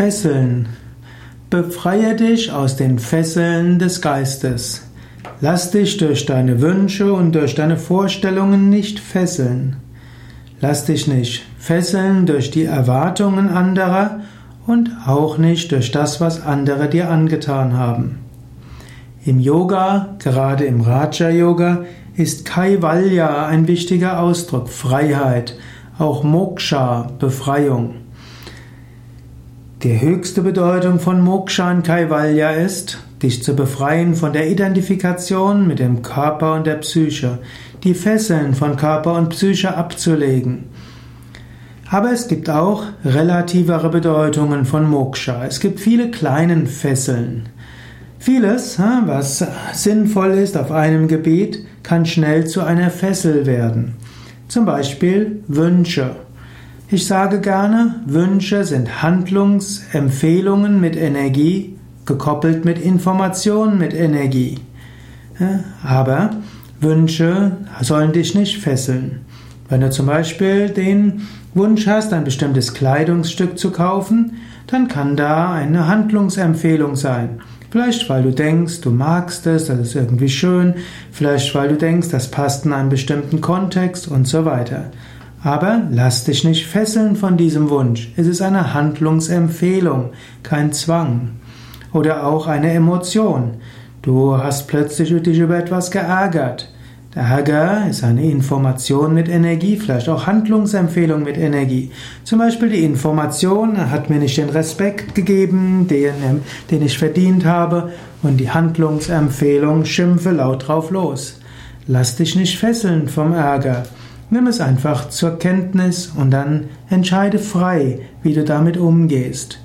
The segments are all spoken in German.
Fesseln. Befreie dich aus den Fesseln des Geistes. Lass dich durch deine Wünsche und durch deine Vorstellungen nicht fesseln. Lass dich nicht fesseln durch die Erwartungen anderer und auch nicht durch das, was andere dir angetan haben. Im Yoga, gerade im Raja Yoga, ist Kaivalya ein wichtiger Ausdruck, Freiheit, auch Moksha, Befreiung. Die höchste Bedeutung von Moksha und Kaivalya ist, dich zu befreien von der Identifikation mit dem Körper und der Psyche, die Fesseln von Körper und Psyche abzulegen. Aber es gibt auch relativere Bedeutungen von Moksha. Es gibt viele kleine Fesseln. Vieles, was sinnvoll ist auf einem Gebiet, kann schnell zu einer Fessel werden. Zum Beispiel Wünsche. Ich sage gerne, Wünsche sind Handlungsempfehlungen mit Energie, gekoppelt mit Informationen mit Energie. Aber Wünsche sollen dich nicht fesseln. Wenn du zum Beispiel den Wunsch hast, ein bestimmtes Kleidungsstück zu kaufen, dann kann da eine Handlungsempfehlung sein. Vielleicht weil du denkst, du magst es, das ist irgendwie schön, vielleicht weil du denkst, das passt in einen bestimmten Kontext und so weiter. Aber lass dich nicht fesseln von diesem Wunsch. Es ist eine Handlungsempfehlung, kein Zwang. Oder auch eine Emotion. Du hast plötzlich dich über etwas geärgert. Der Ärger ist eine Information mit Energie, vielleicht auch Handlungsempfehlung mit Energie. Zum Beispiel die Information hat mir nicht den Respekt gegeben, den, den ich verdient habe, und die Handlungsempfehlung schimpfe laut drauf los. Lass dich nicht fesseln vom Ärger. Nimm es einfach zur Kenntnis und dann entscheide frei, wie du damit umgehst.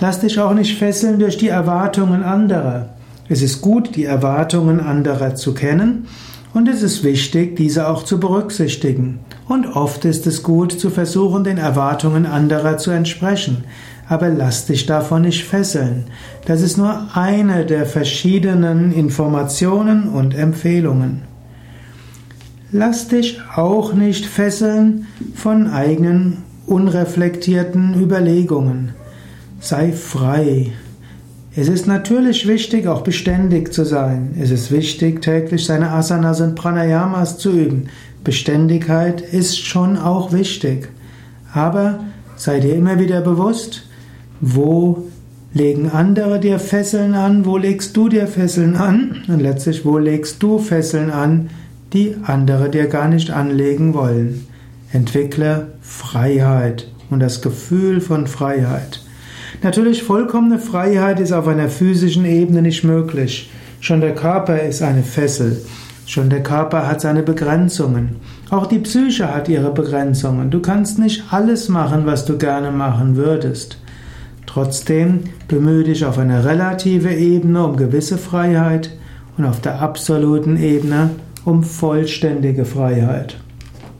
Lass dich auch nicht fesseln durch die Erwartungen anderer. Es ist gut, die Erwartungen anderer zu kennen und es ist wichtig, diese auch zu berücksichtigen. Und oft ist es gut, zu versuchen, den Erwartungen anderer zu entsprechen. Aber lass dich davon nicht fesseln. Das ist nur eine der verschiedenen Informationen und Empfehlungen. Lass dich auch nicht fesseln von eigenen unreflektierten Überlegungen. Sei frei. Es ist natürlich wichtig, auch beständig zu sein. Es ist wichtig, täglich seine Asanas und Pranayamas zu üben. Beständigkeit ist schon auch wichtig. Aber sei dir immer wieder bewusst, wo legen andere dir Fesseln an, wo legst du dir Fesseln an und letztlich, wo legst du Fesseln an, die andere dir gar nicht anlegen wollen. Entwickle Freiheit und das Gefühl von Freiheit. Natürlich vollkommene Freiheit ist auf einer physischen Ebene nicht möglich. Schon der Körper ist eine Fessel. Schon der Körper hat seine Begrenzungen. Auch die Psyche hat ihre Begrenzungen. Du kannst nicht alles machen, was du gerne machen würdest. Trotzdem bemühe dich auf einer relative Ebene um gewisse Freiheit und auf der absoluten Ebene um vollständige Freiheit.